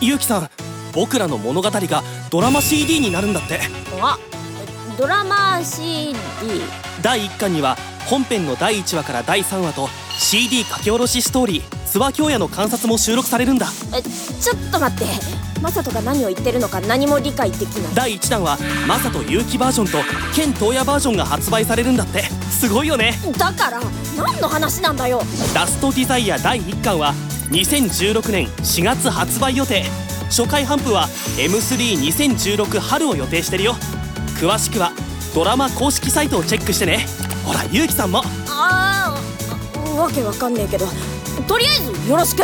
ゆうきさん僕らの物語がドラマ CD になるんだって。あドラマ CD 第1巻には本編の第1話から第3話と CD 書き下ろしストーリー諏訪京也の観察も収録されるんだ。えちょっと待って。マサトが何を言ってるのか何も理解できない。第1弾はマサと結城バージョンとケントーヤバージョンが発売されるんだって。すごいよね。だから何の話なんだよ。ラストディザイア第1巻は2016年4月発売予定。初回頒布は M32016 春を予定してるよ。詳しくはドラマ公式サイトをチェックしてね。ほらゆうきさんも。ああわけわかんねえけどとりあえずよろしく。